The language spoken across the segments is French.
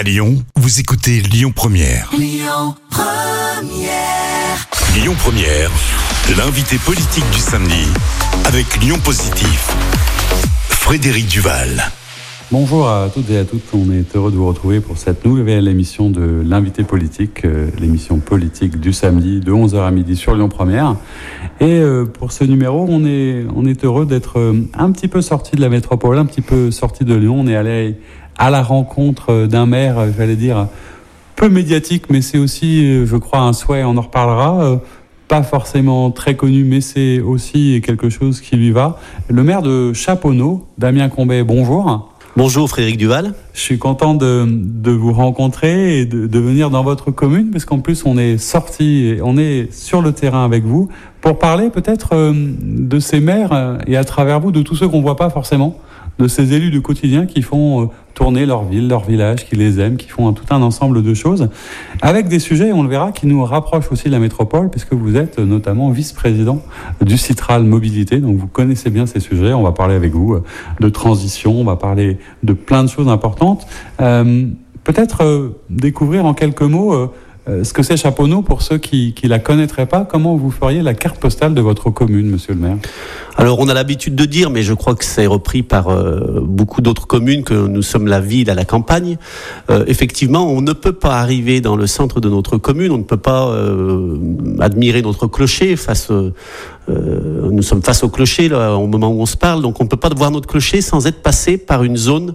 À Lyon, vous écoutez Lyon Première. Lyon Lyon Première, l'invité politique du samedi avec Lyon Positif. Frédéric Duval. Bonjour à toutes et à tous, on est heureux de vous retrouver pour cette nouvelle émission de l'invité politique, euh, l'émission politique du samedi de 11h à midi sur Lyon Première. Et euh, pour ce numéro, on est, on est heureux d'être euh, un petit peu sorti de la métropole, un petit peu sorti de Lyon. On est allé à la rencontre d'un maire, euh, j'allais dire, peu médiatique, mais c'est aussi, euh, je crois, un souhait, on en reparlera. euh, pas forcément très connu, mais c'est aussi quelque chose qui lui va. Le maire de Chaponneau, Damien Combet, bonjour. Bonjour Frédéric Duval. Je suis content de, de vous rencontrer et de, de venir dans votre commune, parce qu'en plus on est sorti, on est sur le terrain avec vous, pour parler peut-être de ces maires et à travers vous de tous ceux qu'on voit pas forcément, de ces élus du quotidien qui font euh, tourner leur ville, leur village, qui les aiment, qui font tout un ensemble de choses, avec des sujets, on le verra, qui nous rapprochent aussi de la métropole, puisque vous êtes euh, notamment vice-président du Citral Mobilité, donc vous connaissez bien ces sujets. On va parler avec vous euh, de transition, on va parler de plein de choses importantes. Peut-être découvrir en quelques mots euh, ce que c'est Chaponneau pour ceux qui ne la connaîtraient pas. Comment vous feriez la carte postale de votre commune, monsieur le maire Alors on a l'habitude de dire, mais je crois que c'est repris par euh, beaucoup d'autres communes, que nous sommes la ville à la campagne. Euh, effectivement, on ne peut pas arriver dans le centre de notre commune, on ne peut pas admirer notre clocher face... nous sommes face au clocher au moment où on se parle, donc on ne peut pas voir notre clocher sans être passé par une zone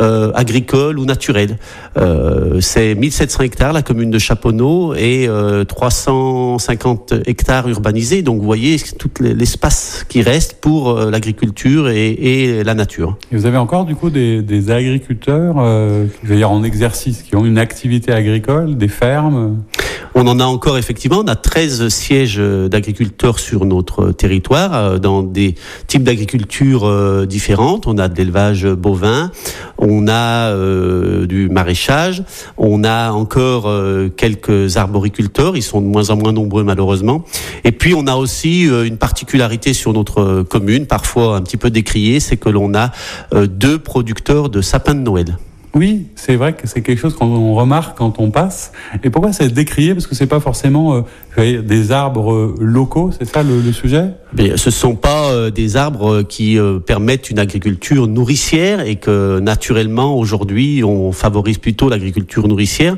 euh, agricole ou naturelle. Euh, c'est 1700 hectares la commune de Chaponneau et euh, 350 hectares urbanisés. Donc vous voyez tout l'espace qui reste pour euh, l'agriculture et, et la nature. Et vous avez encore du coup des, des agriculteurs, euh, je veux dire en exercice, qui ont une activité agricole, des fermes? On en a encore effectivement, on a 13 sièges euh, d'agriculteurs sur notre territoire, euh, dans des types d'agriculture euh, différentes. On a de l'élevage bovin, on a euh, du maraîchage, on a encore euh, quelques arboriculteurs, ils sont de moins en moins nombreux malheureusement. Et puis on a aussi euh, une particularité sur notre commune, parfois un petit peu décriée, c'est que l'on a deux producteurs de sapins de Noël. Oui, c'est vrai que c'est quelque chose qu'on remarque quand on passe. Et pourquoi c'est décrié? Parce que c'est pas forcément euh, des arbres euh, locaux, c'est ça le, le sujet? Mais ce sont pas euh, des arbres qui euh, permettent une agriculture nourricière et que naturellement aujourd'hui on favorise plutôt l'agriculture nourricière.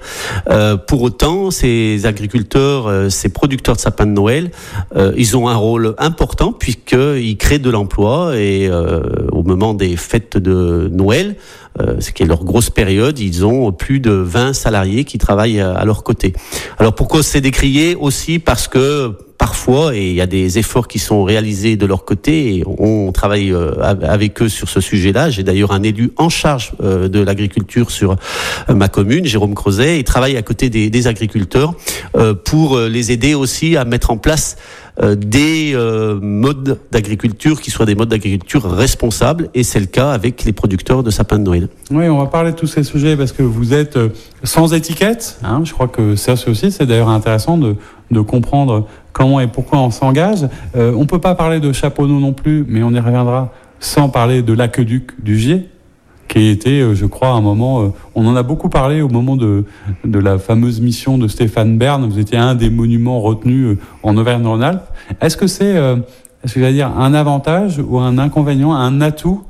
Euh, pour autant, ces agriculteurs, euh, ces producteurs de sapins de Noël, euh, ils ont un rôle important puisqu'ils créent de l'emploi et euh, au moment des fêtes de Noël, euh, ce qui est leur grosse période, ils ont plus de 20 salariés qui travaillent à, à leur côté. Alors pourquoi c'est décrié aussi? Parce que parfois, et il y a des efforts qui sont réalisés de leur côté, on travaille euh, av- avec eux sur ce sujet-là. J'ai d'ailleurs un élu en charge euh, de l'agriculture sur euh, ma commune, Jérôme Crozet, il travaille à côté des, agriculteurs euh, pour euh, les aider aussi à mettre en place euh, des euh, modes d'agriculture qui soient des modes d'agriculture responsables, et c'est le cas avec les producteurs de sapins de Noël. Oui, on va parler de tous ces sujets parce que vous êtes euh, sans étiquette. Hein, je crois que ça aussi, c'est d'ailleurs intéressant de, de comprendre comment et pourquoi on s'engage. Euh, on peut pas parler de Chaponneau non plus, mais on y reviendra sans parler de l'aqueduc du Gier, qui était, euh, je crois, un moment, euh, on en a beaucoup parlé au moment de, de la fameuse mission de Stéphane Bern. Vous étiez un des monuments retenus euh, en Auvergne-Rhône-Alpes. Est-ce que c'est, est-ce que j'allais dire, un avantage ou un inconvénient, un atout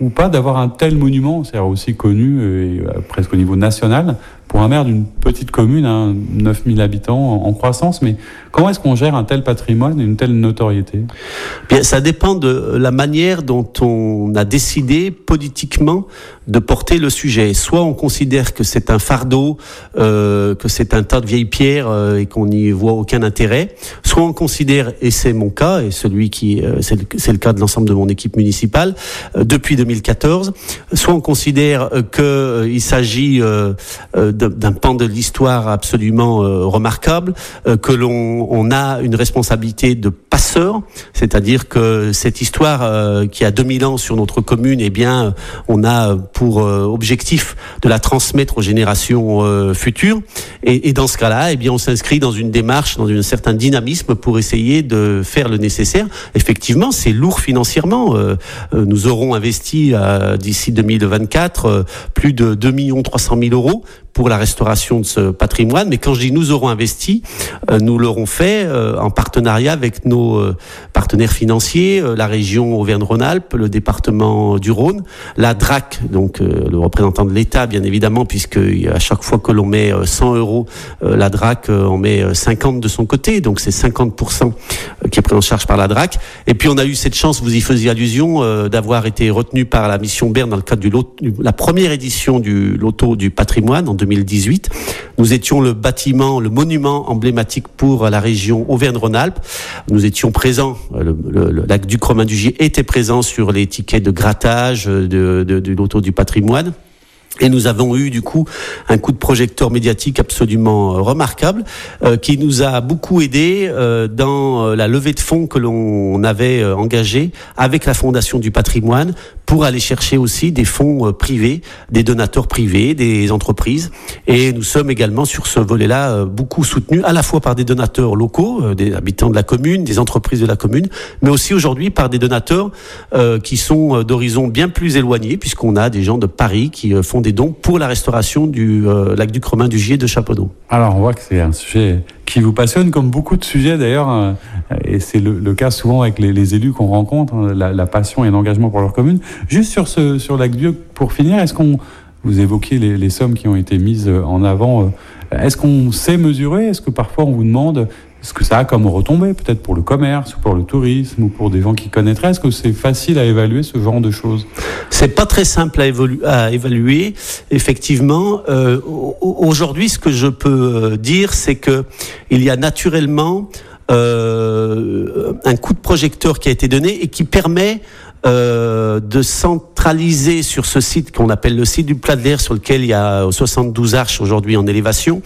ou pas d'avoir un tel monument, c'est aussi connu presque au niveau national, pour un maire d'une petite commune, hein, 9000 habitants en, croissance, mais comment est-ce qu'on gère un tel patrimoine et une telle notoriété? Bien, ça dépend de la manière dont on a décidé politiquement de porter le sujet. Soit on considère que c'est un fardeau, euh, que c'est un tas de vieilles pierres euh, et qu'on n'y voit aucun intérêt. Soit on considère, et c'est mon cas, et celui qui, euh, c'est le, le cas de l'ensemble de mon équipe municipale depuis 2014. Soit on considère euh, que euh, il s'agit d'un pan de l'histoire absolument euh, remarquable, euh, que l'on on a une responsabilité de c'est-à-dire que cette histoire euh, qui a 2000 ans sur notre commune, eh bien, on a pour euh, objectif de la transmettre aux générations euh, futures. Et, dans ce cas-là, eh bien, on s'inscrit dans une démarche, dans un certain dynamisme pour essayer de faire le nécessaire. Effectivement, c'est lourd financièrement. Nous aurons investi d'ici 2024 euh, plus de 2 300 000 euros pour la restauration de ce patrimoine. Mais quand je dis nous aurons investi, nous l'aurons fait en partenariat avec nos euh, partenaires financiers, la région Auvergne-Rhône-Alpes, le département du Rhône, la DRAC, donc le représentant de l'État, bien évidemment, puisque à chaque fois que l'on met 100 euros, la DRAC en met 50 de son côté, donc c'est 50% qui est pris en charge par la DRAC. Et puis on a eu cette chance, vous y faisiez allusion, d'avoir été retenu par la mission Berne dans le cadre de la première édition du loto du patrimoine en 2018. Nous étions le bâtiment, le monument emblématique pour la région Auvergne-Rhône-Alpes. Nous étions présents, le, lac du Cromin du Gier était présent sur les tickets de grattage de, du loto du patrimoine. Et nous avons eu du coup un coup de projecteur médiatique absolument euh, remarquable euh, qui nous a beaucoup aidé euh, dans la levée de fonds que l'on avait engagée avec la Fondation du patrimoine pour aller chercher aussi des fonds privés, des donateurs privés, des entreprises. Et nous sommes également sur ce volet-là beaucoup soutenus à la fois par des donateurs locaux, des habitants de la commune, des entreprises de la commune, mais aussi aujourd'hui par des donateurs qui sont d'horizons bien plus éloignés puisqu'on a des gens de Paris qui font des donc pour la restauration du euh, lac du Cremin du Gier de Chaponneau. Alors on voit que c'est un sujet qui vous passionne, comme beaucoup de sujets d'ailleurs, euh, et c'est le, cas souvent avec les, élus qu'on rencontre, hein, la, passion et l'engagement pour leur commune. Juste sur ce sur pour finir, est-ce qu'on vous évoquez les, sommes qui ont été mises en avant. Euh, est-ce qu'on sait mesurer? Est-ce que parfois on vous demande ce que ça a comme retombée, peut-être pour le commerce ou pour le tourisme ou pour des gens qui connaîtraient? Est-ce que c'est facile à évaluer ce genre de choses? C'est pas très simple à, à évaluer. Effectivement, euh, aujourd'hui, ce que je peux euh, dire, c'est que il y a naturellement euh, un coup de projecteur qui a été donné et qui permet euh, de centraliser sur ce site qu'on appelle le site du plat de l'air sur lequel il y a 72 arches aujourd'hui en élévation,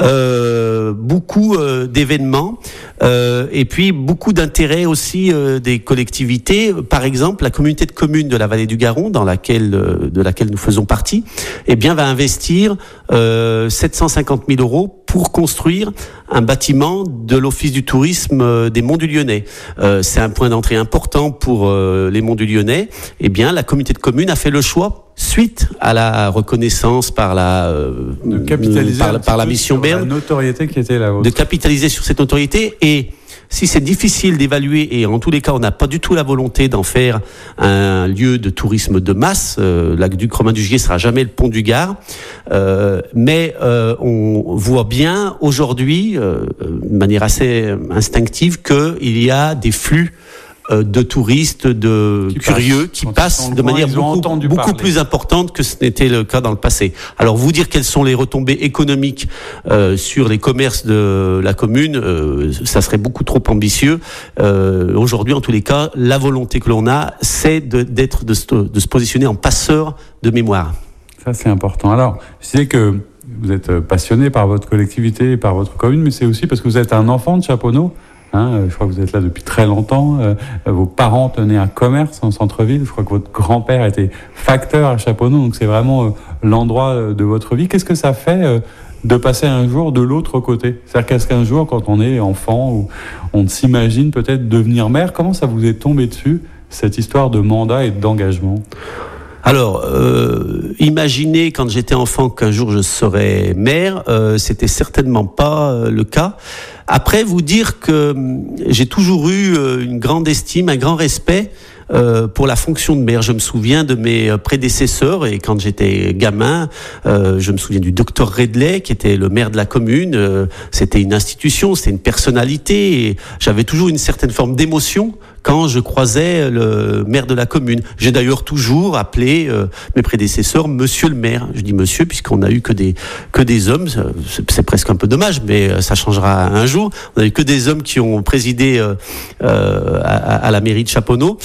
euh, beaucoup euh, d'événements euh, et puis beaucoup d'intérêt aussi des collectivités. Par exemple, la communauté de communes de la vallée du Garon, dans laquelle de laquelle nous faisons partie, eh bien va investir 750 000 euros pour construire un bâtiment de l'Office du tourisme des Monts du Lyonnais. C'est un point d'entrée important pour les Monts du Lyonnais, eh bien, la communauté de communes a fait le choix suite à la reconnaissance par la euh, par, la mission Berne, notoriété qui était là de capitaliser sur cette notoriété. Et si c'est difficile d'évaluer, et en tous les cas, on n'a pas du tout la volonté d'en faire un lieu de tourisme de masse, euh, lac du Cremin du Gier sera jamais le pont du Gard, euh, mais euh, on voit bien aujourd'hui, de manière assez instinctive, qu'il y a des flux euh, de touristes, de curieux qui passent de manière beaucoup, plus importante que ce n'était le cas dans le passé. Alors vous dire quelles sont les retombées économiques euh, sur les commerces de la commune, euh, ça serait beaucoup trop ambitieux. Aujourd'hui, en tous les cas, la volonté que l'on a, c'est d'être de, de, se positionner en passeur de mémoire. Ça c'est important. Alors, je sais que vous êtes passionné par votre collectivité et par votre commune, mais c'est aussi parce que vous êtes un enfant de Chaponneau. Hein, euh, je crois que vous êtes là depuis très longtemps. Euh, vos parents tenaient un commerce en centre-ville. Je crois que votre grand-père était facteur à Chaponneau. Donc c'est vraiment euh, l'endroit de votre vie. Qu'est-ce que ça fait de passer un jour de l'autre côté? C'est-à-dire qu'est-ce qu'un jour, quand on est enfant ou on s'imagine peut-être devenir maire, comment ça vous est tombé dessus, cette histoire de mandat et d'engagement? Alors, euh, imaginez quand j'étais enfant qu'un jour je serais maire, euh, c'était certainement pas euh, le cas. Après, vous dire que hum, j'ai toujours eu euh, une grande estime, un grand respect euh, pour la fonction de maire. Je me souviens de mes euh, prédécesseurs et quand j'étais gamin, euh, je me souviens du docteur Redley qui était le maire de la commune. c'était une institution, c'était une personnalité j'avais toujours une certaine forme d'émotion quand je croisais le maire de la commune. J'ai d'ailleurs toujours appelé mes prédécesseurs Monsieur le maire. Je dis Monsieur puisqu'on a eu que des que des hommes. C'est presque un peu dommage, mais ça changera un jour. On a eu que des hommes qui ont présidé à, à, la mairie de Chaponneau.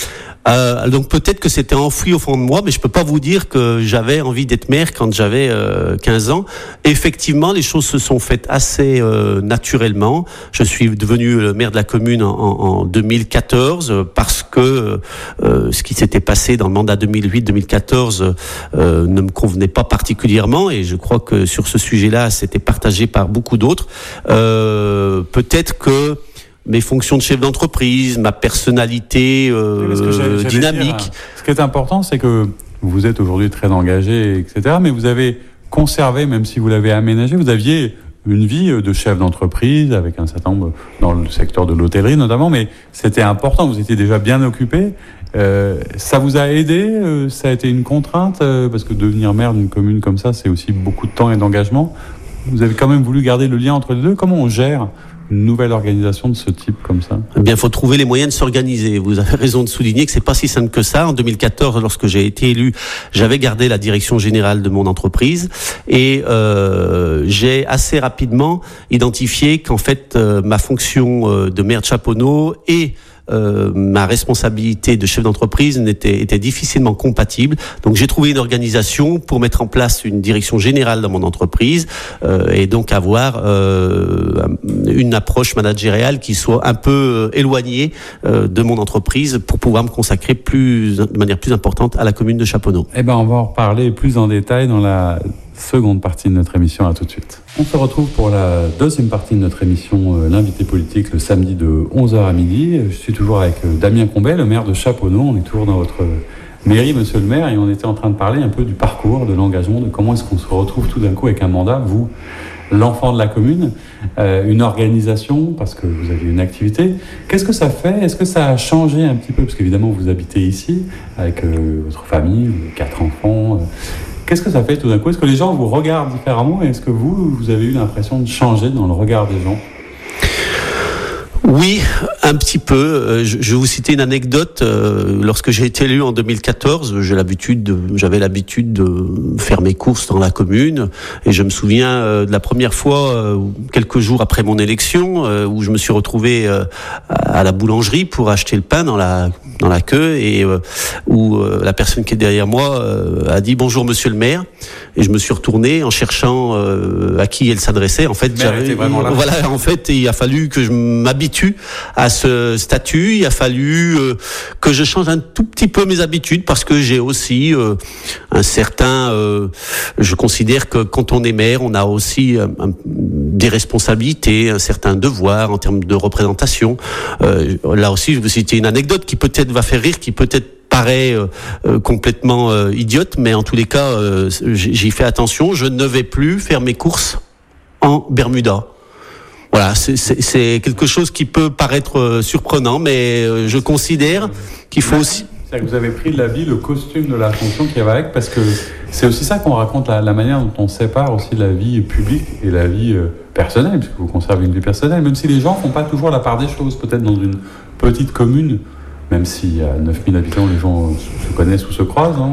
Euh, donc peut-être que c'était enfoui au fond de moi, mais je peux pas vous dire que j'avais envie d'être maire quand j'avais euh, 15 ans. Effectivement, les choses se sont faites assez euh, naturellement. Je suis devenu maire de la commune en, en 2014 parce que euh, ce qui s'était passé dans le mandat 2008-2014 ne me convenait pas particulièrement et je crois que sur ce sujet-là, c'était partagé par beaucoup d'autres. peut-être que mes fonctions de chef d'entreprise, ma personnalité euh, dynamique. ce qui est important, c'est que vous êtes aujourd'hui très engagé, etc. Mais vous avez conservé, même si vous l'avez aménagé. Vous aviez une vie de chef d'entreprise avec un certain nombre dans le secteur de l'hôtellerie notamment, mais c'était important. Vous étiez déjà bien occupé. Euh, ça vous a aidé euh, Ça a été une contrainte euh, Parce que devenir maire d'une commune comme ça, c'est aussi beaucoup de temps et d'engagement. Vous avez quand même voulu garder le lien entre les deux. Comment on gère une nouvelle organisation de ce type comme ça? Eh bien, il faut trouver les moyens de s'organiser. Vous avez raison de souligner que c'est pas si simple que ça. En 2014, lorsque j'ai été élu, j'avais gardé la direction générale de mon entreprise et euh, j'ai assez rapidement identifié qu'en fait euh, ma fonction de maire de Chaponneau et euh, ma responsabilité de chef d'entreprise n'était était difficilement compatible. Donc j'ai trouvé une organisation pour mettre en place une direction générale dans mon entreprise euh, et donc avoir euh, une approche managériale qui soit un peu éloignée de mon entreprise pour pouvoir me consacrer de manière plus importante à la commune de Chaponneau. Eh ben on va en reparler plus en détail dans la seconde partie de notre émission. À tout de suite. On se retrouve pour la deuxième partie de notre émission, euh, l'invité politique, le samedi de 11h à midi. Je suis toujours avec euh, Damien Combet, le maire de Chaponneau. On est toujours dans votre mairie, monsieur le maire, et on était en train de parler un peu du parcours, de l'engagement, de comment est-ce qu'on se retrouve tout d'un coup avec un mandat, vous, l'enfant de la commune, euh, une organisation, parce que vous avez une activité. Qu'est-ce que ça fait? Est-ce que ça a changé un petit peu? Parce qu'évidemment, vous habitez ici, avec votre famille, quatre enfants. Qu'est-ce que ça fait tout d'un coup? Est-ce que les gens vous regardent différemment? Est-ce que vous, vous avez eu l'impression de changer dans le regard des gens? Oui, un petit peu. Euh, je vais vous citer une anecdote. Euh, lorsque j'ai été élu en 2014, j'ai l'habitude, j'avais l'habitude de faire mes courses dans la commune, et je me souviens euh, de la première fois, quelques jours après mon élection, où je me suis retrouvé à la boulangerie pour acheter le pain dans la dans la queue, et où la personne qui est derrière moi a dit bonjour Monsieur le Maire, et je me suis retourné en cherchant à qui elle s'adressait. En fait, voilà, en fait, il a fallu que je m'habitue à ce statut. Il a fallu euh, que je change un tout petit peu mes habitudes parce que j'ai aussi euh, un certain. Euh, je considère que quand on est maire, on a aussi des responsabilités, un certain devoir en termes de représentation. là aussi, je vais citer une anecdote qui peut-être va faire rire, qui peut-être paraît complètement idiote, mais en tous les cas, j'y fais attention. Je ne vais plus faire mes courses en Bermuda. Voilà, c'est quelque chose qui peut paraître euh, surprenant, mais euh, je considère qu'il faut aussi. Que vous avez pris de la vie le costume de la fonction qui va avec, parce que c'est aussi ça qu'on raconte, la, manière dont on sépare aussi la vie publique et la vie euh, personnelle, puisque vous conservez une vie personnelle, même si les gens font pas toujours la part des choses, peut-être dans une petite commune même s'il y a 9000 habitants, les gens se connaissent ou se croisent. Hein.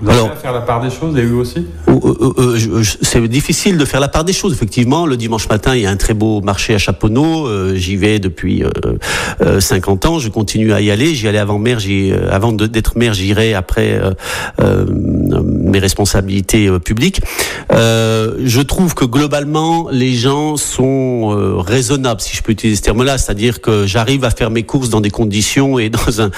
Vous avez à faire la part des choses, et eux aussi? Euh, euh, euh, C'est difficile de faire la part des choses, effectivement. Le dimanche matin, il y a un très beau marché à Chaponneau. J'y vais depuis 50 ans. Je continue à y aller. J'y allais avant maire. Avant d'être maire, j'irai après mes responsabilités publiques. je trouve que globalement, les gens sont raisonnables, si je peux utiliser ce terme-là. C'est-à-dire que j'arrive à faire mes courses dans des conditions et dans un,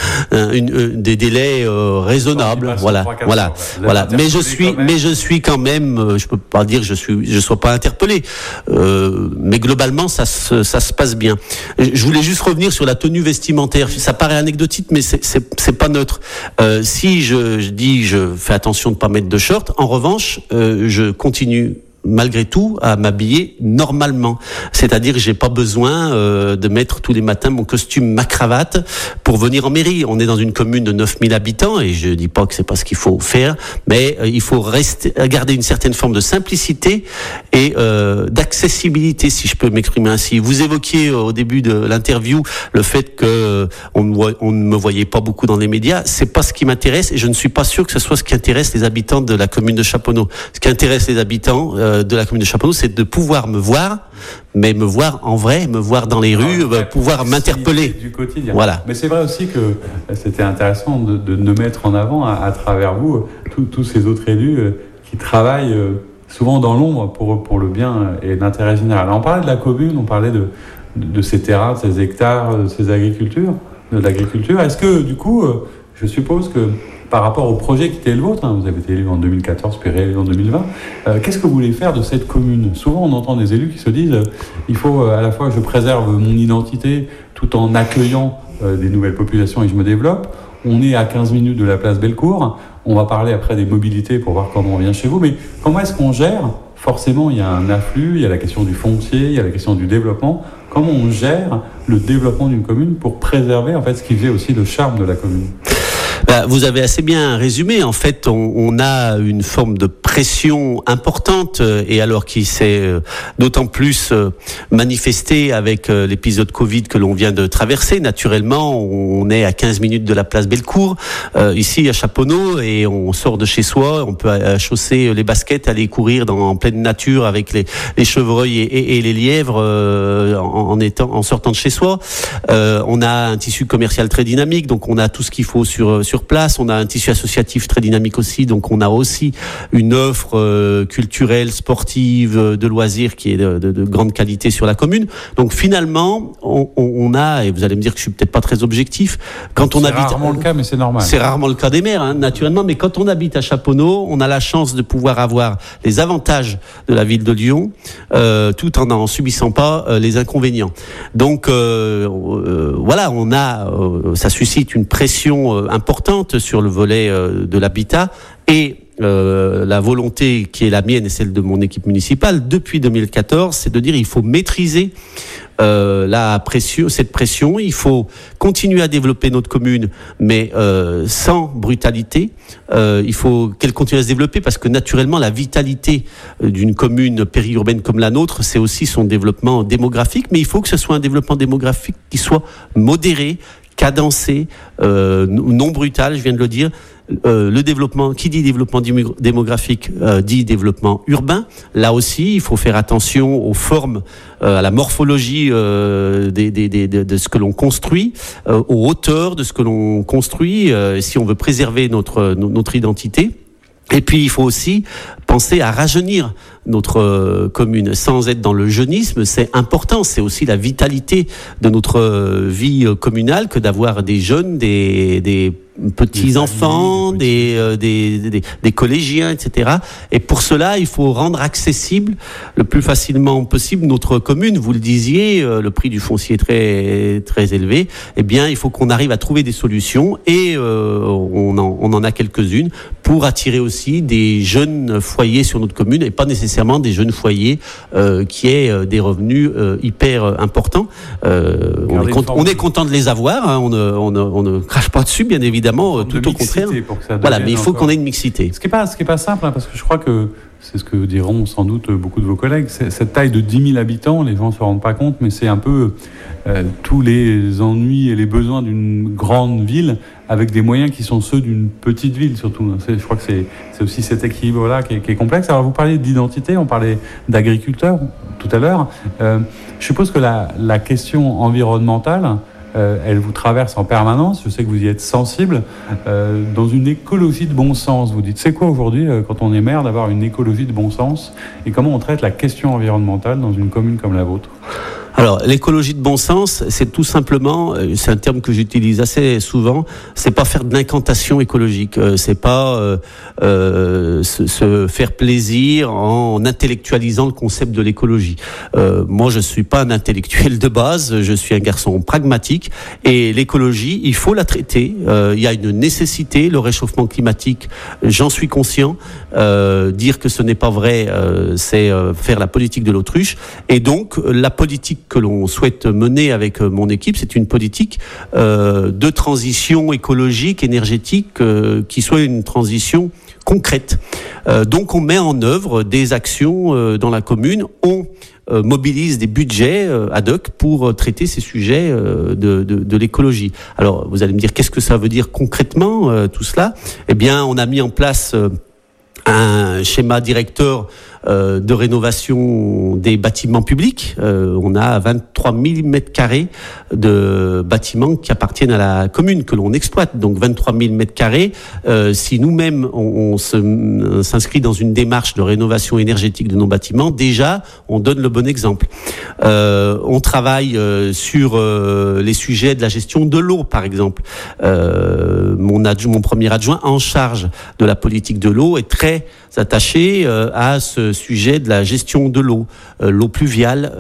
une, euh, des délais euh, raisonnables. Voilà, voilà, voilà. Mais je suis, mais je suis quand même, euh, je peux pas dire que je suis, je sois pas interpellé, euh, mais globalement ça se, ça se passe bien. Je voulais juste revenir sur la tenue vestimentaire. Ça paraît anecdotique, mais c'est, c'est, pas neutre. Euh, si je, je, dis, je fais attention de pas mettre de short. En revanche, je continue malgré tout à m'habiller normalement. C'est-à-dire j'ai pas besoin euh, de mettre tous les matins mon costume, ma cravate pour venir en mairie. On est dans une commune de 9000 habitants et je dis pas que c'est pas ce qu'il faut faire, mais euh, il faut rester, garder une certaine forme de simplicité et euh, d'accessibilité, si je peux m'exprimer ainsi. Vous évoquiez au début de l'interview le fait que on, on, ne me voyait pas beaucoup dans les médias. C'est pas ce qui m'intéresse et je ne suis pas sûr que ce soit ce qui intéresse les habitants de la commune de Chaponneau. Ce qui intéresse les habitants euh, de la commune de Chaponneau, c'est de pouvoir me voir, mais me voir en vrai, me voir dans les rues, euh, pouvoir m'interpeller. Du quotidien. Voilà. Mais c'est vrai aussi que c'était intéressant de, de, mettre en avant à, travers vous tous ces autres élus euh, qui travaillent souvent dans l'ombre pour, pour le bien et l'intérêt général. on parlait de la commune, on parlait de, de, ces terrains, de ces hectares, de ces agricultures, de l'agriculture. Est-ce que du coup, je suppose que par rapport au projet qui était le vôtre, hein, vous avez été élu en 2014 puis réélu en 2020, euh, qu'est-ce que vous voulez faire de cette commune? Souvent on entend des élus qui se disent euh, il faut euh, à la fois je préserve mon identité tout en accueillant des nouvelles populations et je me développe. On est à 15 minutes de la place Bellecour. On va parler après des mobilités pour voir comment on vient chez vous. Mais comment est-ce qu'on gère? Forcément, il y a un afflux, il y a la question du foncier, il y a la question du développement. Comment on gère le développement d'une commune pour préserver en fait ce qui fait aussi le charme de la commune? Bah, vous avez assez bien résumé. En fait, on, on, a une forme de pression importante euh, et alors qui s'est euh, d'autant plus euh, manifestée avec l'épisode Covid que l'on vient de traverser. Naturellement, on est à 15 minutes de la place Bellecour, ici à Chaponneau, et on sort de chez soi. On peut chausser les baskets, aller courir dans, en pleine nature avec les, les chevreuils et, et, les lièvres en, en, étant, en sortant de chez soi. on a un tissu commercial très dynamique, donc on a tout ce qu'il faut sur sur place. On a un tissu associatif très dynamique aussi, donc on a aussi une offre euh, culturelle, sportive, euh, de loisirs qui est de, de, de, grande qualité sur la commune. Donc finalement, on, on, a, et vous allez me dire que je suis peut-être pas très objectif, quand on habite... C'est rarement le cas, mais c'est normal. C'est rarement le cas des maires, hein, naturellement, mais quand on habite à Chaponneau, on a la chance de pouvoir avoir les avantages de la ville de Lyon, euh, tout en n'en subissant pas euh, les inconvénients. Donc voilà, on a, ça suscite une pression importante sur le volet euh, de l'habitat et euh, la volonté qui est la mienne et celle de mon équipe municipale depuis 2014, c'est de dire il faut maîtriser euh, cette pression. Il faut continuer à développer notre commune, mais sans brutalité. Il faut qu'elle continue à se développer parce que naturellement, la vitalité d'une commune périurbaine comme la nôtre, c'est aussi son développement démographique. Mais il faut que ce soit un développement démographique qui soit modéré, cadencé, euh, non brutal, je viens de le dire. Euh, le développement, qui dit développement démographique, euh, dit développement urbain. Là aussi, il faut faire attention aux formes, euh, à la morphologie euh, des, des, des, de, ce que l'on construit, euh, aux hauteurs de ce que l'on construit, si on veut préserver notre, notre identité. Et puis, il faut aussi penser à rajeunir notre euh, commune sans être dans le jeunisme, c'est important. C'est aussi la vitalité de notre euh, vie euh, communale que d'avoir des jeunes, des, des petits enfants, des, des, des, des, collégiens, etc. Et pour cela, il faut rendre accessible le plus facilement possible notre commune. Vous le disiez, le prix du foncier est très très élevé. Eh bien, il faut qu'on arrive à trouver des solutions et on, en, on en a quelques-unes pour attirer aussi des jeunes foyers sur notre commune et pas nécessairement des jeunes foyers euh, qui aient euh, des revenus euh, hyper importants. on, est on, est content de les avoir, hein, on, ne, on, ne, on, ne, crache pas dessus, bien évidemment, tout au contraire. Voilà, mais il faut qu'on ait une mixité. Ce qui n'est pas, ce qui est pas simple, hein, parce que je crois que c'est ce que diront sans doute beaucoup de vos collègues. Cette taille de 10 000 habitants, les gens ne se rendent pas compte, mais c'est un peu euh, tous les ennuis et les besoins d'une grande ville avec des moyens qui sont ceux d'une petite ville surtout. Je crois que c'est aussi cet équilibre-là qui, qui, est complexe. Alors vous parlez d'identité, on parlait d'agriculteurs tout à l'heure. Euh, je suppose que la, la question environnementale, euh, elle vous traverse en permanence. Je sais que vous y êtes sensible. Euh, dans une écologie de bon sens, vous dites, c'est quoi aujourd'hui, euh, quand on est maire, d'avoir une écologie de bon sens? Et comment on traite la question environnementale dans une commune comme la vôtre? Alors, l'écologie de bon sens, c'est tout simplement, euh, c'est un terme que j'utilise assez souvent, c'est pas faire de l'incantation écologique, euh, c'est pas euh, euh, se, se, faire plaisir en intellectualisant le concept de l'écologie. Euh, moi, je suis pas un intellectuel de base, je suis un garçon pragmatique, et l'écologie, il faut la traiter. il y a une nécessité, le réchauffement climatique, j'en suis conscient. dire que ce n'est pas vrai, c'est faire la politique de l'autruche, et donc la politique que l'on souhaite mener avec euh, mon équipe, c'est une politique euh, de transition écologique, énergétique, euh, qui soit une transition concrète. Donc on met en œuvre des actions dans la commune, on mobilise des budgets ad hoc pour traiter ces sujets de, de l'écologie. Alors vous allez me dire qu'est-ce que ça veut dire concrètement tout cela? Eh bien on a mis en place un schéma directeur euh, de rénovation des bâtiments publics. Euh, on a 23 000 mètres carrés de bâtiments qui appartiennent à la commune, que l'on exploite. Donc 23 000 mètres carrés. Euh, si nous-mêmes, on, s'inscrit dans une démarche de rénovation énergétique de nos bâtiments, déjà, on donne le bon exemple. On travaille sur les sujets de la gestion de l'eau, par exemple. mon, mon premier adjoint en charge de la politique de l'eau est très attaché à ce sujet de la gestion de l'eau, l'eau pluviale,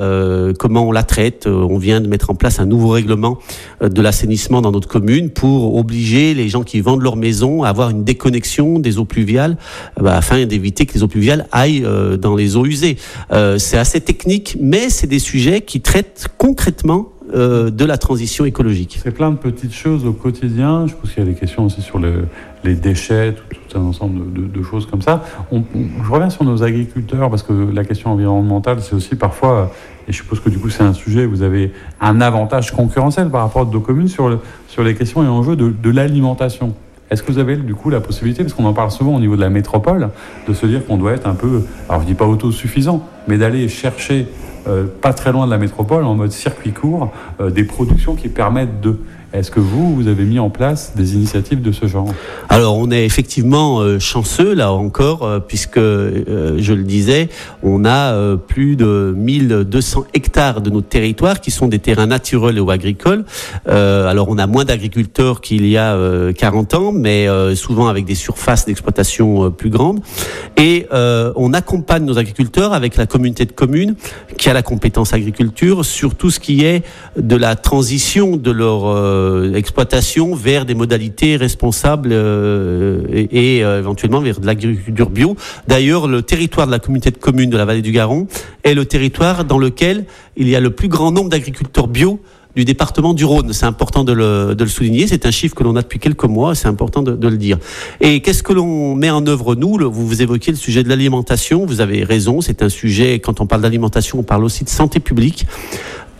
comment on la traite. On vient de mettre en place un nouveau règlement de l'assainissement dans notre commune pour obliger les gens qui vendent leur maison à avoir une déconnexion des eaux pluviales bah, afin d'éviter que les eaux pluviales aillent dans les eaux usées. c'est assez technique, mais c'est des sujets qui traitent concrètement euh, de la transition écologique. C'est plein de petites choses au quotidien. Je pense qu'il y a des questions aussi sur les déchets, tout, un ensemble de, choses comme ça. je reviens sur nos agriculteurs parce que la question environnementale, c'est aussi parfois, et je suppose que du coup c'est un sujet, vous avez un avantage concurrentiel par rapport à nos communes sur, sur les questions et enjeux de, de l'alimentation. Est-ce que vous avez du coup la possibilité, parce qu'on en parle souvent au niveau de la métropole, de se dire qu'on doit être un peu, alors je dis pas autosuffisant, mais d'aller chercher euh, pas très loin de la métropole, en mode circuit court, euh, des productions qui permettent de. Est-ce que vous, vous avez mis en place des initiatives de ce genre? Alors, on est effectivement euh, chanceux, là encore, euh, puisque, euh, je le disais, on a plus de 1200 hectares de notre territoire qui sont des terrains naturels ou agricoles. alors, on a moins d'agriculteurs qu'il y a 40 ans, mais souvent avec des surfaces d'exploitation plus grandes. Et on accompagne nos agriculteurs avec la communauté de communes qui a la compétence agriculture sur tout ce qui est de la transition de leur euh, exploitation vers des modalités responsables euh, et, euh, éventuellement vers de l'agriculture bio. D'ailleurs, le territoire de la communauté de communes de la vallée du Garon est le territoire dans lequel il y a le plus grand nombre d'agriculteurs bio du département du Rhône. C'est important de le, souligner. C'est un chiffre que l'on a depuis quelques mois. C'est important de, le dire. Et qu'est-ce que l'on met en œuvre nous Vous vous évoquiez le sujet de l'alimentation. Vous avez raison. C'est un sujet. Quand on parle d'alimentation, on parle aussi de santé publique.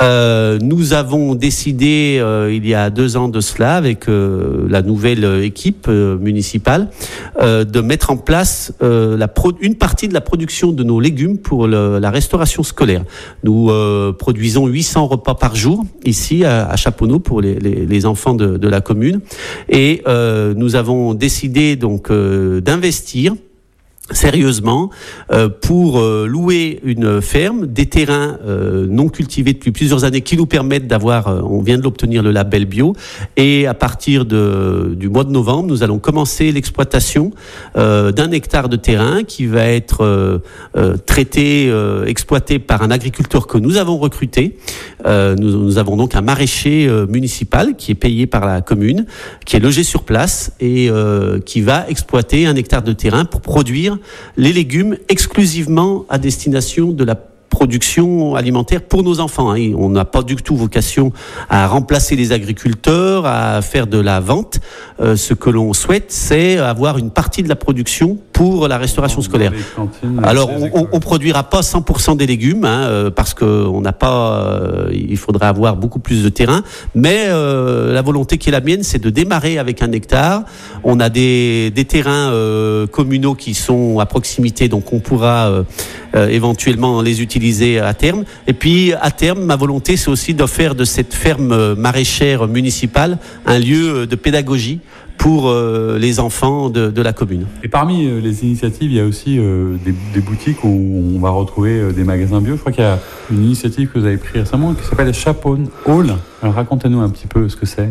Euh, nous avons décidé euh, il y a deux ans de cela avec euh, la nouvelle équipe municipale de mettre en place la une partie de la production de nos légumes pour la restauration scolaire. Nous produisons 800 repas par jour ici à, à Chaponneau pour les, les, les enfants de, de, la commune et nous avons décidé donc d'investir sérieusement euh, pour euh, louer une ferme, des terrains euh, non cultivés depuis plusieurs années qui nous permettent d'avoir, on vient de l'obtenir le label bio, et à partir du mois de novembre, nous allons commencer l'exploitation d'un hectare de terrain qui va être traité, exploité par un agriculteur que nous avons recruté. Nous, avons donc un maraîcher municipal qui est payé par la commune, qui est logé sur place et qui va exploiter un hectare de terrain pour produire les légumes exclusivement à destination de la production alimentaire pour nos enfants. Hein. On n'a pas du tout vocation à remplacer les agriculteurs, à faire de la vente. Euh, ce que l'on souhaite, c'est avoir une partie de la production pour la restauration scolaire. Alors, on, on, produira pas 100% des légumes hein, euh, parce que on n'a pas. Euh, il faudrait avoir beaucoup plus de terrain, mais la volonté qui est la mienne, c'est de démarrer avec un hectare. On a des, des terrains communaux qui sont à proximité, donc on pourra éventuellement les utiliser à terme. Et puis, à terme, ma volonté, c'est aussi de faire de cette ferme maraîchère municipale un lieu de pédagogie pour euh, les enfants de, la commune. Et parmi euh, les initiatives, il y a aussi euh, des, boutiques où on va retrouver des magasins bio. Je crois qu'il y a une initiative que vous avez prise récemment qui s'appelle Chapone Hall. Racontez-nous un petit peu ce que c'est.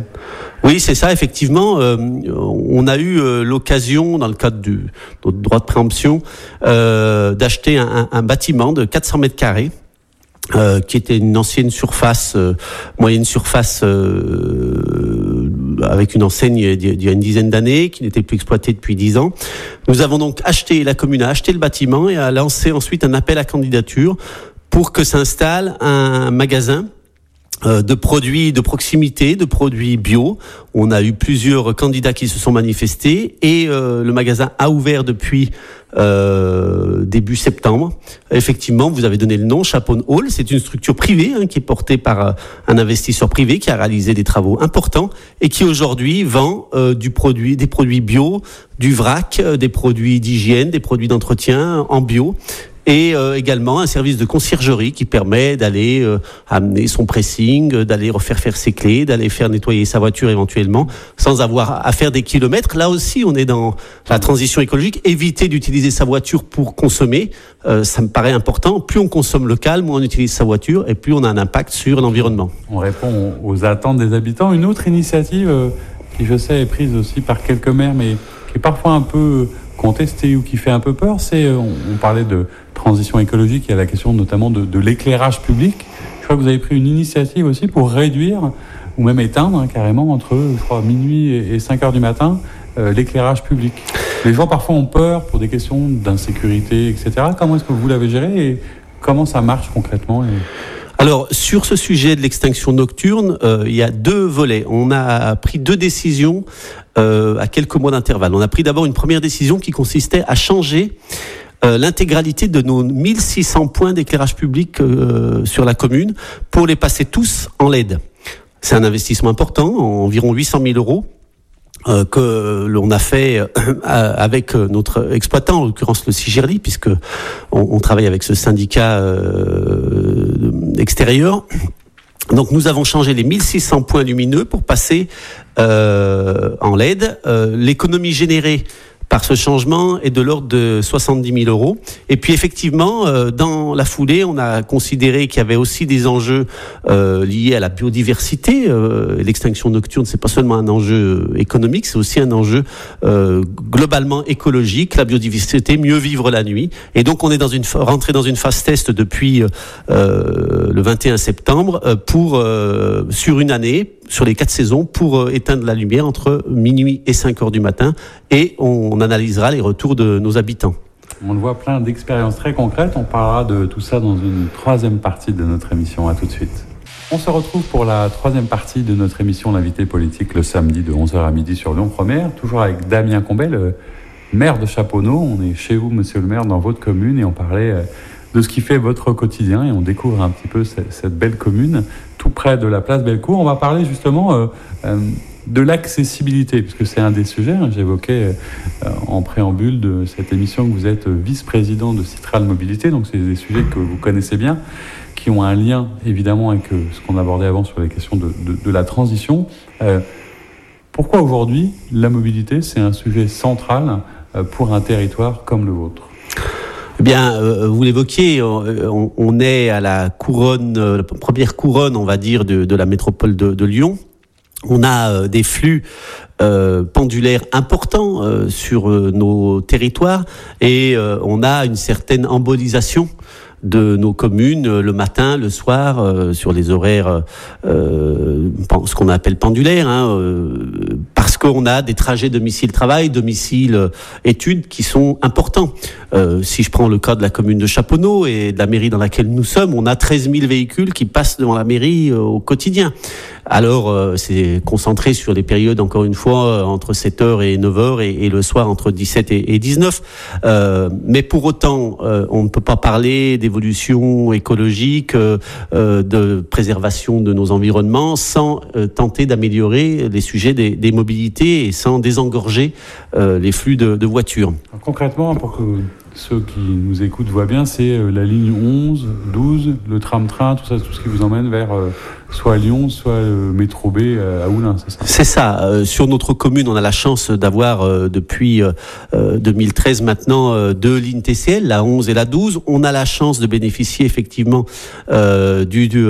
Oui, c'est ça, effectivement. on a eu l'occasion, dans le cadre du notre droit de préemption, d'acheter un, un, bâtiment de 400 mètres carrés. Qui était une ancienne surface, moyenne surface avec une enseigne il y a une dizaine d'années, qui n'était plus exploitée depuis dix ans. Nous avons donc acheté, la commune a acheté le bâtiment et a lancé ensuite un appel à candidature pour que s'installe un magasin euh, de produits de proximité, de produits bio. On a eu plusieurs candidats qui se sont manifestés et euh, le magasin a ouvert depuis euh, début septembre. Effectivement, vous avez donné le nom, Chapon Hall. C'est une structure privée hein, qui est portée par un investisseur privé qui a réalisé des travaux importants et qui aujourd'hui vend du produit, des produits bio, du vrac, des produits d'hygiène, des produits d'entretien en bio et euh, également un service de conciergerie qui permet d'aller euh, amener son pressing, euh, d'aller refaire faire ses clés, d'aller faire nettoyer sa voiture éventuellement, sans avoir à faire des kilomètres. Là aussi, on est dans la transition écologique. Éviter d'utiliser sa voiture pour consommer, ça me paraît important. Plus on consomme local, moins on utilise sa voiture, et plus on a un impact sur l'environnement. On répond aux attentes des habitants. Une autre initiative qui, je sais, est prise aussi par quelques maires, mais qui est parfois un peu contesté ou qui fait un peu peur, c'est, on, parlait de transition écologique, il y a la question notamment de, l'éclairage public. Je crois que vous avez pris une initiative aussi pour réduire ou même éteindre hein, carrément entre je crois, minuit et 5 heures du matin l'éclairage public. Les gens parfois ont peur pour des questions d'insécurité, etc. Comment est-ce que vous l'avez géré et comment ça marche concrètement alors sur ce sujet de l'extinction nocturne, euh, il y a deux volets. On a pris deux décisions euh, à quelques mois d'intervalle. On a pris d'abord une première décision qui consistait à changer euh, l'intégralité de nos 1600 points d'éclairage public sur la commune pour les passer tous en LED. C'est un investissement important, environ 800 000 euros. Euh, que l'on a fait euh, avec notre exploitant, en l'occurrence le Sigirli, puisque on, travaille avec ce syndicat euh, extérieur. Donc nous avons changé les 1600 points lumineux pour passer en LED. L'économie générée par ce changement est de l'ordre de 70 000 euros. Et puis effectivement, euh, dans la foulée, on a considéré qu'il y avait aussi des enjeux euh, liés à la biodiversité. Euh, l'extinction nocturne, c'est pas seulement un enjeu économique, c'est aussi un enjeu globalement écologique. La biodiversité, mieux vivre la nuit. Et donc on est dans une rentré dans une phase test depuis le 21 septembre pour sur une année sur les quatre saisons pour euh, éteindre la lumière entre minuit et 5 heures du matin et on, analysera les retours de nos habitants. On le voit plein d'expériences très concrètes. On parlera de tout ça dans une troisième partie de notre émission. À tout de suite. On se retrouve pour la troisième partie de notre émission L'invité politique le samedi de 11h à midi sur Lyon Première, toujours avec Damien Combet, le maire de Chaponneau. On est chez vous, monsieur le maire, dans votre commune et on parlait euh, de ce qui fait votre quotidien et on découvre un petit peu cette, belle commune tout près de la place Bellecour. On va parler justement euh, euh, de l'accessibilité, puisque c'est un des sujets. Hein, j'évoquais euh, en préambule de cette émission que vous êtes vice-président de Citral Mobilité, donc c'est des sujets que vous connaissez bien, qui ont un lien évidemment avec ce qu'on abordait avant sur les questions de, de la transition. pourquoi aujourd'hui la mobilité, c'est un sujet central pour un territoire comme le vôtre? Eh bien, euh, vous l'évoquiez, on, est à la couronne, euh, la première couronne, on va dire, de, la métropole de, Lyon. On a euh, des flux pendulaires importants sur nos territoires et on a une certaine embolisation de nos communes le matin, le soir, sur les horaires, ce qu'on appelle pendulaires, hein, parce qu'on a des trajets domicile-travail, domicile-études qui sont importants. Euh, si je prends le cas de la commune de Chaponneau et de la mairie dans laquelle nous sommes, on a 13 000 véhicules qui passent devant la mairie euh, au quotidien. Alors, euh, c'est concentré sur des périodes, encore une fois, entre 7h et 9h et, le soir entre 17 et, 19. mais pour autant, on ne peut pas parler d'évolution écologique, de préservation de nos environnements sans tenter d'améliorer les sujets des, mobilités et sans désengorger les flux de, de voitures. concrètement, pour que ceux qui nous écoutent voient bien, c'est euh, la ligne 11, 12, le tram-train, tout ça, tout ce qui vous emmène vers euh, soit Lyon, soit le métro B euh, à Oulin, c'est ça? C'est ça. sur notre commune, on a la chance d'avoir depuis 2013 maintenant deux lignes TCL, la 11 et la 12. On a la chance de bénéficier effectivement du,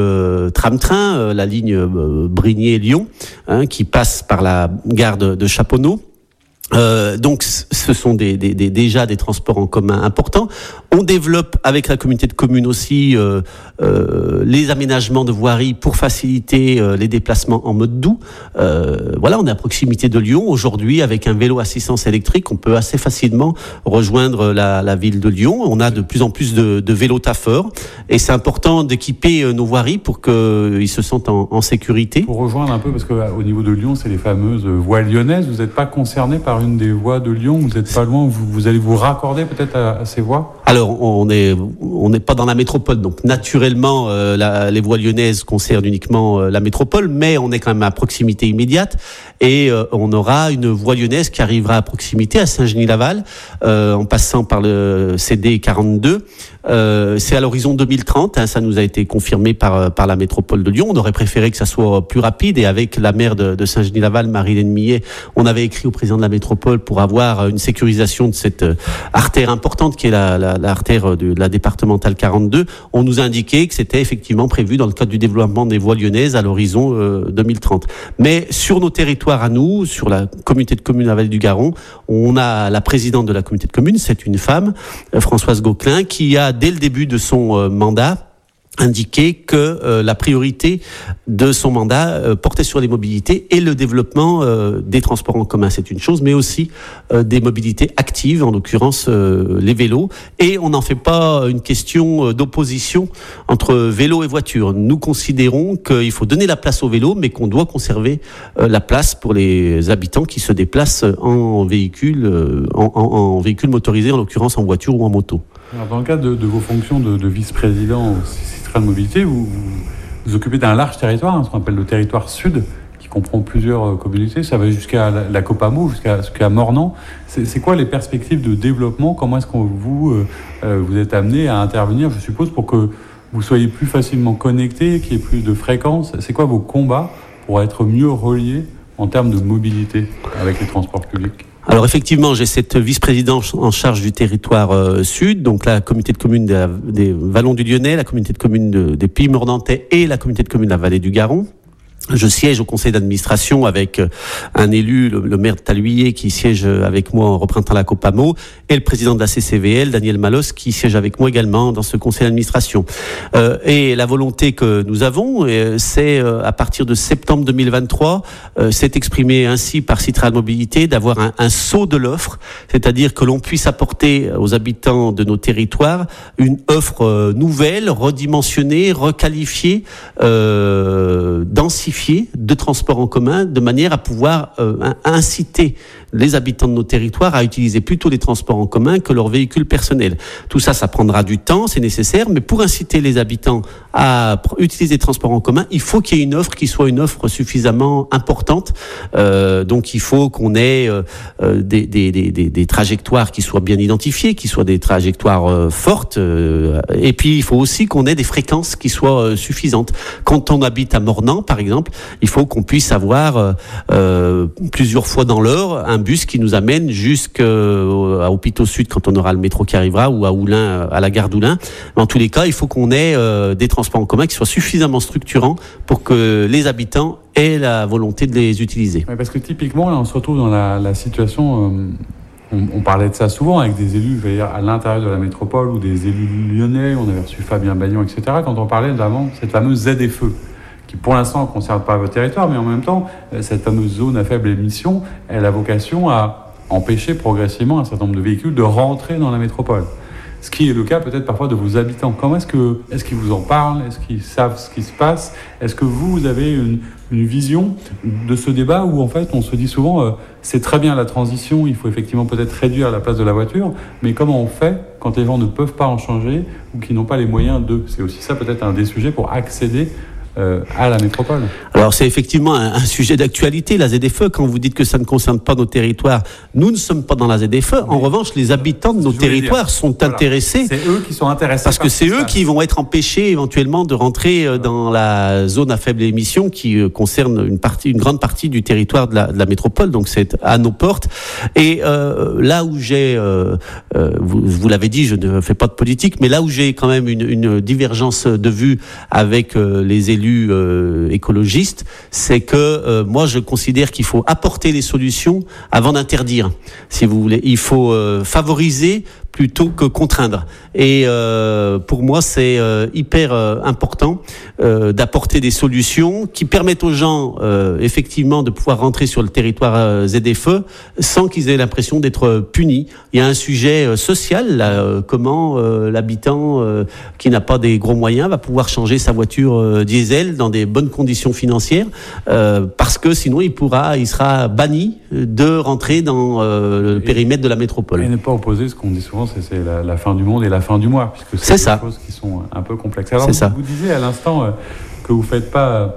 tram-train, la ligne Brigné-Lyon, hein, qui passe par la gare de, de Chaponneau. Euh, donc, ce sont des, des, déjà des transports en commun importants. On développe avec la communauté de communes aussi euh, euh, les aménagements de voiries pour faciliter euh, les déplacements en mode doux. Euh, voilà, on est à proximité de Lyon. Aujourd'hui, avec un vélo assistance électrique, on peut assez facilement rejoindre la, la ville de Lyon. On a de plus en plus de, de vélos taffeurs et c'est important d'équiper nos voiries pour qu'ils se sentent en, en, sécurité. Pour rejoindre un peu, parce qu'au niveau de Lyon, c'est les fameuses voies lyonnaises. Vous n'êtes pas concerné par des voies de Lyon. Vous n'êtes pas loin. Vous, allez vous raccorder peut-être à, ces voies? Alors, on n'est on n'est pas dans la métropole, donc naturellement, euh, les voies lyonnaises concernent uniquement euh, la métropole, mais on est quand même à proximité immédiate. Et euh, on aura une voie lyonnaise qui arrivera à proximité à Saint-Genis-Laval, en passant par le CD 42 Euh, c'est à l'horizon 2030. Hein, ça nous a été confirmé par par la métropole de Lyon. On aurait préféré que ça soit plus rapide. Et avec la maire de, Saint-Genis-Laval, Marie-Hélène Millet, on avait écrit au président de la métropole pour avoir une sécurisation de cette artère importante qui est la, la, l'artère de la départementale 42. On nous a indiqué que c'était effectivement prévu dans le cadre du développement des voies lyonnaises à l'horizon 2030. Mais sur nos territoires à nous, sur la communauté de communes à du Garon, on a la présidente de la communauté de communes, c'est une femme, euh, Françoise Gauquelin, qui a, dès le début de son euh, mandat, indiqué que euh, la priorité de son mandat euh, portait sur les mobilités et le développement euh, des transports en commun, c'est une chose, mais aussi des mobilités actives, en l'occurrence les vélos. Et on n'en fait pas une question d'opposition entre vélo et voiture. Nous considérons qu'il faut donner la place au vélo, mais qu'on doit conserver la place pour les habitants qui se déplacent en véhicule, en, en, en véhicule motorisé, en l'occurrence en voiture ou en moto. Dans le cadre de, vos fonctions de, de vice-président de mobilité, vous vous, occupez d'un large territoire, hein, ce qu'on appelle le territoire sud, qui comprend plusieurs euh, communautés. Ça va jusqu'à la, la Copamo, jusqu'à jusqu'à Mornan. C'est quoi les perspectives de développement? Comment est-ce que vous euh, euh, vous êtes amené à intervenir, je suppose, pour que vous soyez plus facilement connecté, qu'il y ait plus de fréquences? C'est quoi vos combats pour être mieux reliés en termes de mobilité avec les transports publics? Alors effectivement, j'ai cette vice-présidence en charge du territoire euh, sud, donc la communauté de communes des, Vallons du Lyonnais, la communauté de communes des Pays Mordantais et la communauté de communes de la Vallée du Garon. Je siège au conseil d'administration avec euh, un élu, le, maire de Taluyer, qui siège avec moi en représentant la Copamo, et le président de la CCVL, Daniel Malos, qui siège avec moi également dans ce conseil d'administration. Euh, et la volonté que nous avons, euh, c'est à partir de septembre 2023, c'est exprimé ainsi par Citral Mobilité, d'avoir un, un, saut de l'offre, c'est-à-dire que l'on puisse apporter aux habitants de nos territoires une offre nouvelle, redimensionnée, requalifiée, densifiée de transport en commun de manière à pouvoir euh, inciter les habitants de nos territoires à utiliser plutôt les transports en commun que leurs véhicules personnels. Tout ça, ça prendra du temps, c'est nécessaire, mais pour inciter les habitants à utiliser les transports en commun, il faut qu'il y ait une offre qui soit une offre suffisamment importante. Euh, donc il faut qu'on ait euh, des, trajectoires qui soient bien identifiées, qui soient des trajectoires fortes, et puis il faut aussi qu'on ait des fréquences qui soient suffisantes. Quand on habite à Mornan, par exemple, il faut qu'on puisse avoir plusieurs fois dans l'heure un bus qui nous amène jusqu'à Hôpital Sud quand on aura le métro qui arrivera ou à Oulin, à la gare d'Oulin. En tous les cas, il faut qu'on ait euh, des transports en commun qui soient suffisamment structurants pour que les habitants aient la volonté de les utiliser. parce que typiquement, là, on se retrouve dans la, situation. Euh, on, parlait de ça souvent avec des élus à l'intérieur de la métropole ou des élus lyonnais. On avait reçu Fabien Bagnon, etc. Quand on parlait de cette fameuse ZFE qui pour l'instant ne concerne pas votre territoire, mais en même temps, euh, cette fameuse zone à faible émission, elle a vocation à empêcher progressivement un certain nombre de véhicules de rentrer dans la métropole. Ce qui est le cas peut-être parfois de vos habitants. Comment est-ce que est-ce qu'ils vous en parlent? Est-ce qu'ils savent ce qui se passe? Est-ce que vous, avez une, vision de ce débat où en fait on se dit souvent euh, c'est très bien la transition, il faut effectivement peut-être réduire la place de la voiture, mais comment on fait quand les gens ne peuvent pas en changer ou qui n'ont pas les moyens de? C'est aussi ça peut-être un des sujets pour accéder euh, à la métropole. Alors c'est effectivement un, un sujet d'actualité, la ZFE. Quand vous dites que ça ne concerne pas nos territoires, nous ne sommes pas dans la ZFE. En revanche, les habitants de nos territoires sont intéressés. C'est eux qui sont intéressés. Parce que c'est eux qui vont être empêchés éventuellement de rentrer euh, dans la zone à faible émission qui euh, concerne une partie, une grande partie du territoire de la, de la métropole. Donc c'est à nos portes. Et là où j'ai, vous, vous l'avez dit, je ne fais pas de politique, mais là où j'ai quand même une, une divergence de vue avec les élus euh, écologiste, c'est que euh, moi je considère qu'il faut apporter les solutions avant d'interdire. Si vous voulez, il faut euh, favoriser plutôt que contraindre. Et euh, pour moi, c'est euh, hyper euh, important d'apporter des solutions qui permettent aux gens, effectivement, de pouvoir rentrer sur le territoire ZFE sans qu'ils aient l'impression d'être punis. Il y a un sujet social, là, comment l'habitant qui n'a pas des gros moyens va pouvoir changer sa voiture diesel dans des bonnes conditions financières, parce que sinon il pourra, il sera banni de rentrer dans le périmètre de la métropole. Et ne pas opposer ce qu'on dit souvent c'est la, la, fin du monde et la fin du mois, puisque c'est des choses qui sont un peu complexes. Alors, vous, ça. vous disiez à l'instant euh, que vous ne faites pas euh,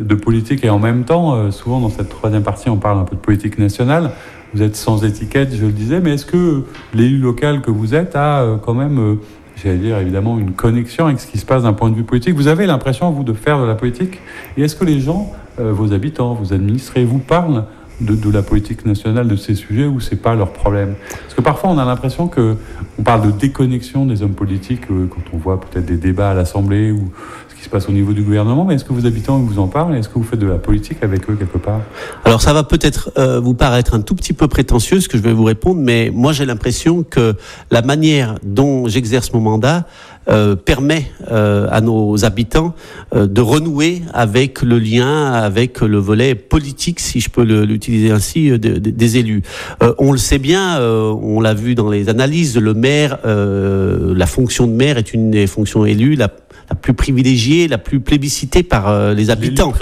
de politique et en même temps, euh, souvent dans cette troisième partie, on parle un peu de politique nationale. Vous êtes sans étiquette, je le disais, mais est-ce que l'élu local que vous êtes a quand même j'allais dire évidemment, une connexion avec ce qui se passe d'un point de vue politique? Vous avez l'impression, vous, de faire de la politique? Et est-ce que les gens, vos habitants, vos administrés, vous parlent de, la politique nationale de ces sujets ou c'est pas leur problème. Parce que parfois on a l'impression que on parle de déconnexion des hommes politiques quand on voit peut-être des débats à l'Assemblée ou qui se passe au niveau du gouvernement, mais est-ce que vos habitants vous en parlent Est-ce que vous faites de la politique avec eux quelque part? Alors ça va peut-être euh, vous paraître un tout petit peu prétentieux ce que je vais vous répondre, mais moi j'ai l'impression que la manière dont j'exerce mon mandat euh, permet euh, à nos habitants de renouer avec le lien, avec le volet politique, si je peux l'utiliser ainsi, des élus. on le sait bien, on l'a vu dans les analyses, le maire, la fonction de maire est une des fonctions élues, la la plus privilégiée, la plus plébiscitée par euh, les habitants.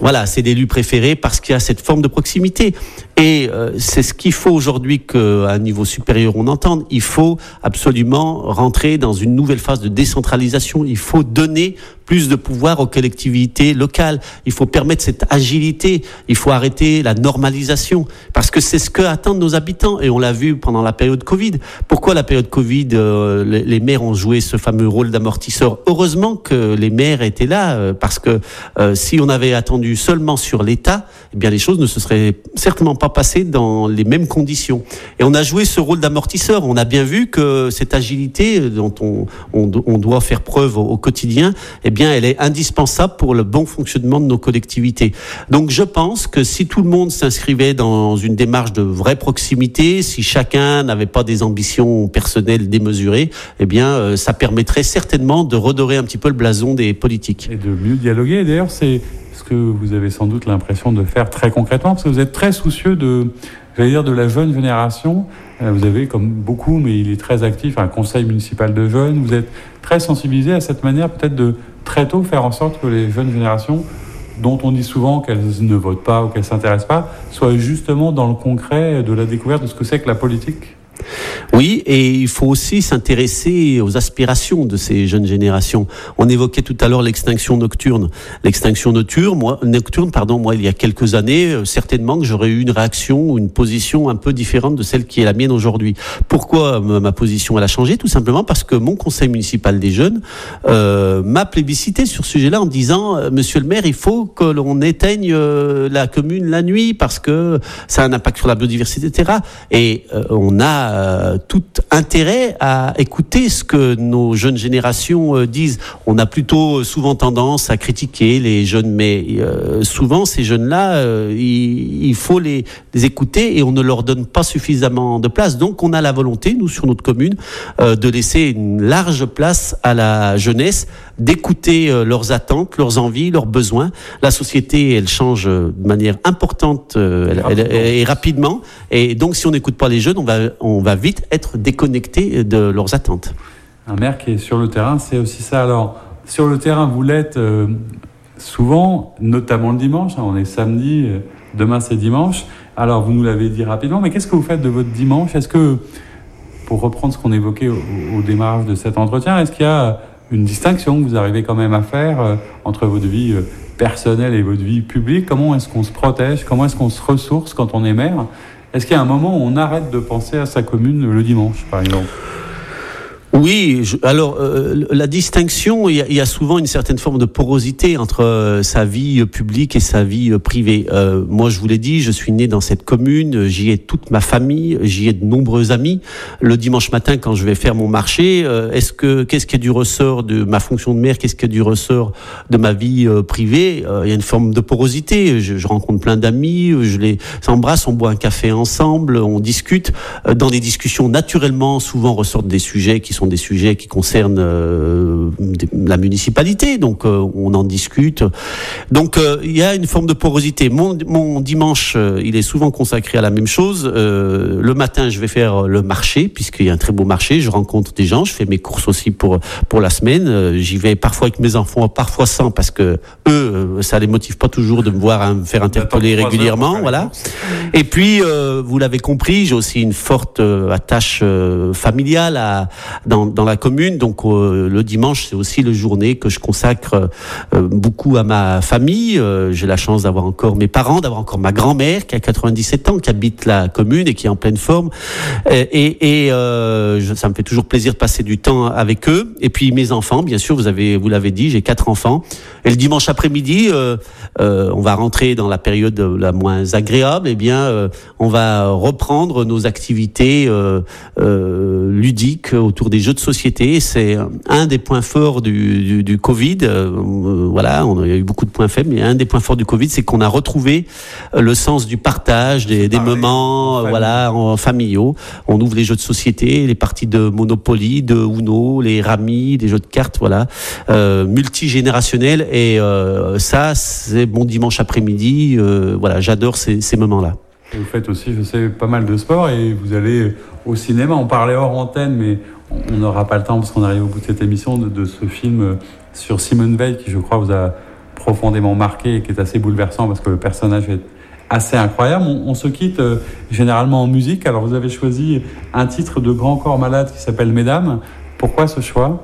Voilà, c'est l'élu préféré parce qu'il y a cette forme de proximité. Et euh, c'est ce qu'il faut aujourd'hui qu'à un niveau supérieur on entende. Il faut absolument rentrer dans une nouvelle phase de décentralisation. Il faut donner plus de pouvoir aux collectivités locales. Il faut permettre cette agilité. Il faut arrêter la normalisation parce que c'est ce que attendent nos habitants et on l'a vu pendant la période Covid. Pourquoi la période Covid, euh, les, maires ont joué ce fameux rôle d'amortisseur? Heureusement que les maires étaient là euh, parce que euh, si on avait attendu seulement sur l'État, eh bien les choses ne se seraient certainement pas passées dans les mêmes conditions. Et on a joué ce rôle d'amortisseur. On a bien vu que cette agilité dont on, on, on doit faire preuve au, quotidien, eh elle est indispensable pour le bon fonctionnement de nos collectivités. Donc, je pense que si tout le monde s'inscrivait dans une démarche de vraie proximité, si chacun n'avait pas des ambitions personnelles démesurées, eh bien, euh, ça permettrait certainement de redorer un petit peu le blason des politiques. Et de mieux dialoguer. D'ailleurs, c'est ce que vous avez sans doute l'impression de faire très concrètement, parce que vous êtes très soucieux de, dire, de la jeune génération. Euh, vous avez, comme beaucoup, mais il est très actif, un conseil municipal de jeunes. Vous êtes très sensibilisé à cette manière peut-être de très tôt faire en sorte que les jeunes générations, dont on dit souvent qu'elles ne votent pas ou qu'elles ne s'intéressent pas, soient justement dans le concret de la découverte de ce que c'est que la politique oui, et il faut aussi s'intéresser aux aspirations de ces jeunes générations. On évoquait tout à l'heure l'extinction nocturne. L'extinction nocturne, moi, nocturne, pardon, moi, il y a quelques années, euh, certainement que j'aurais eu une réaction ou une position un peu différente de celle qui est la mienne aujourd'hui. Pourquoi ma position elle a changé? Tout simplement parce que mon conseil municipal des jeunes euh, m'a plébiscité sur ce sujet-là en disant, euh, Monsieur le maire, il faut que l'on éteigne euh, la commune la nuit parce que ça a un impact sur la biodiversité, etc. Et on a euh, tout intérêt à écouter ce que nos jeunes générations euh, disent. On a plutôt souvent tendance à critiquer les jeunes, mais euh, souvent ces jeunes-là, il, faut les, écouter et on ne leur donne pas suffisamment de place. Donc on a la volonté, nous sur notre commune, de laisser une large place à la jeunesse, d'écouter leurs attentes, leurs envies, leurs besoins. La société, elle change de manière importante et rapidement. Et donc si on n'écoute pas les jeunes, on va on va vite être déconnecté de leurs attentes. Un maire qui est sur le terrain, c'est aussi ça. Alors, sur le terrain, vous l'êtes euh, souvent, notamment le dimanche. Hein, on est samedi, euh, demain c'est dimanche. Alors, vous nous l'avez dit rapidement, mais qu'est-ce que vous faites de votre dimanche? Est-ce que, pour reprendre ce qu'on évoquait au, démarrage de cet entretien, est-ce qu'il y a une distinction que vous arrivez quand même à faire euh, entre votre vie personnelle et votre vie publique? Comment est-ce qu'on se protège? Comment est-ce qu'on se ressource quand on est maire? Est-ce qu'il y a un moment où on arrête de penser à sa commune le dimanche, par exemple? Oui, alors euh, la distinction, il y, a, souvent une certaine forme de porosité entre euh, sa vie euh, publique et sa vie privée. moi, je vous l'ai dit, je suis né dans cette commune, j'y ai toute ma famille, j'y ai de nombreux amis. Le dimanche matin, quand je vais faire mon marché, est-ce que qu'est-ce qui est du ressort de ma fonction de maire, qu'est-ce qui est du ressort de ma vie privée? Il y a une forme de porosité. Je, je rencontre plein d'amis, je les embrasse, on boit un café ensemble, on discute. Dans des discussions, naturellement, souvent ressortent des sujets qui sont des sujets qui concernent euh, la municipalité, donc euh, on en discute. Donc euh, il y a une forme de porosité. Mon, mon dimanche, il est souvent consacré à la même chose. le matin, je vais faire le marché, puisqu'il y a un très beau marché. Je rencontre des gens, je fais mes courses aussi pour pour la semaine. J'y vais parfois avec mes enfants, parfois sans, parce que eux, ça les motive pas toujours de me voir hein, me faire interpeller régulièrement, voilà. Et puis, vous l'avez compris, j'ai aussi une forte attache familiale à dans dans, la commune. Donc le dimanche, c'est aussi le journée que je consacre beaucoup à ma famille. J'ai la chance d'avoir encore mes parents, d'avoir encore ma grand-mère qui a 97 ans, qui habite la commune et qui est en pleine forme. Et, et ça me fait toujours plaisir de passer du temps avec eux. Et puis mes enfants, bien sûr, vous avez, vous l'avez dit, j'ai quatre enfants. Et le dimanche après-midi, euh, euh, on va rentrer dans la période la moins agréable. Eh bien, euh, on va reprendre nos activités ludiques autour des jeux de société. C'est un des points forts du, du, du Covid. voilà, on a eu beaucoup de points faibles, mais un des points forts du Covid, c'est qu'on a retrouvé le sens du partage, des, des moments, voilà, en familiaux. On ouvre les jeux de société, les parties de Monopoly, de Uno, les Rami, des jeux de cartes, voilà, multigénérationnels et euh, ça, c'est bon dimanche après-midi. Euh, voilà, j'adore ces, moments-là. Vous faites aussi, je sais, pas mal de sport et vous allez au cinéma. On parlait hors antenne, mais on n'aura pas le temps parce qu'on arrive au bout de cette émission de, ce film sur Simone Veil qui, je crois, vous a profondément marqué et qui est assez bouleversant parce que le personnage est assez incroyable. On, se quitte euh, généralement en musique. Alors, vous avez choisi un titre de Grand Corps Malade qui s'appelle Mesdames. Pourquoi ce choix?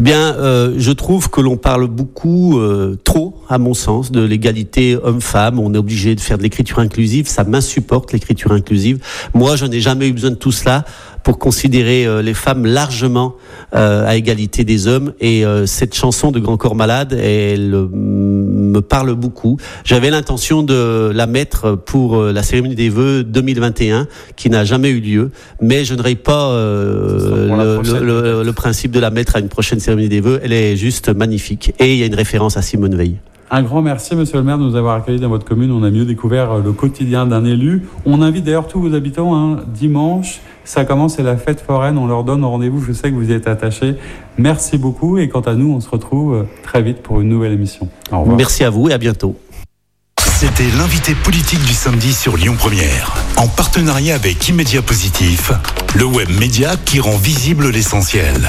Eh bien, euh, je trouve que l'on parle beaucoup, euh, trop, à mon sens, de l'égalité homme-femme. On est obligé de faire de l'écriture inclusive. Ça m'insupporte l'écriture inclusive. Moi, je n'ai jamais eu besoin de tout cela pour considérer euh, les femmes largement euh, à égalité des hommes. Et euh, cette chanson de Grand Corps Malade, elle me parle beaucoup. J'avais l'intention de la mettre pour la cérémonie des vœux 2021, qui n'a jamais eu lieu, mais je n'aurai pas le, le, principe de la mettre à une prochaine cérémonie des vœux. Elle est juste magnifique. Et il y a une référence à Simone Veil. Un grand merci, monsieur le maire, de nous avoir accueillis dans votre commune. On a mieux découvert le quotidien d'un élu. On invite d'ailleurs tous vos habitants, hein, dimanche, ça commence, c'est la fête foraine. On leur donne rendez-vous. Je sais que vous y êtes attachés. Merci beaucoup. Et quant à nous, on se retrouve euh, très vite pour une nouvelle émission. Au revoir. Merci à vous et à bientôt. C'était l'invité politique du samedi sur Lyon Première, en partenariat avec Immédia Positif, le web média qui rend visible l'essentiel.